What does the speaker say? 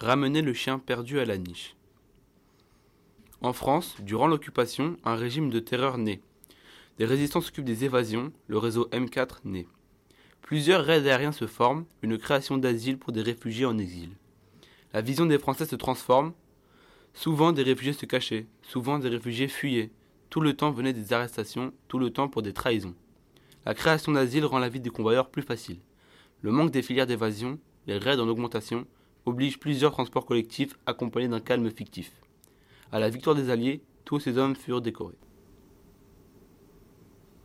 Ramener le chien perdu à la niche. En France, durant l'occupation, un régime de terreur naît. Des résistants s'occupent des évasions, le réseau M4 naît. Plusieurs raids aériens se forment, une création d'asile pour des réfugiés en exil. La vision des Français se transforme. Souvent des réfugiés se cachaient, souvent des réfugiés fuyaient. Tout le temps venaient des arrestations, tout le temps pour des trahisons. La création d'asile rend la vie des convoyeurs plus facile. Le manque des filières d'évasion, les raids en augmentation, obligent plusieurs transports collectifs accompagnés d'un calme fictif. À la victoire des Alliés, tous ces hommes furent décorés.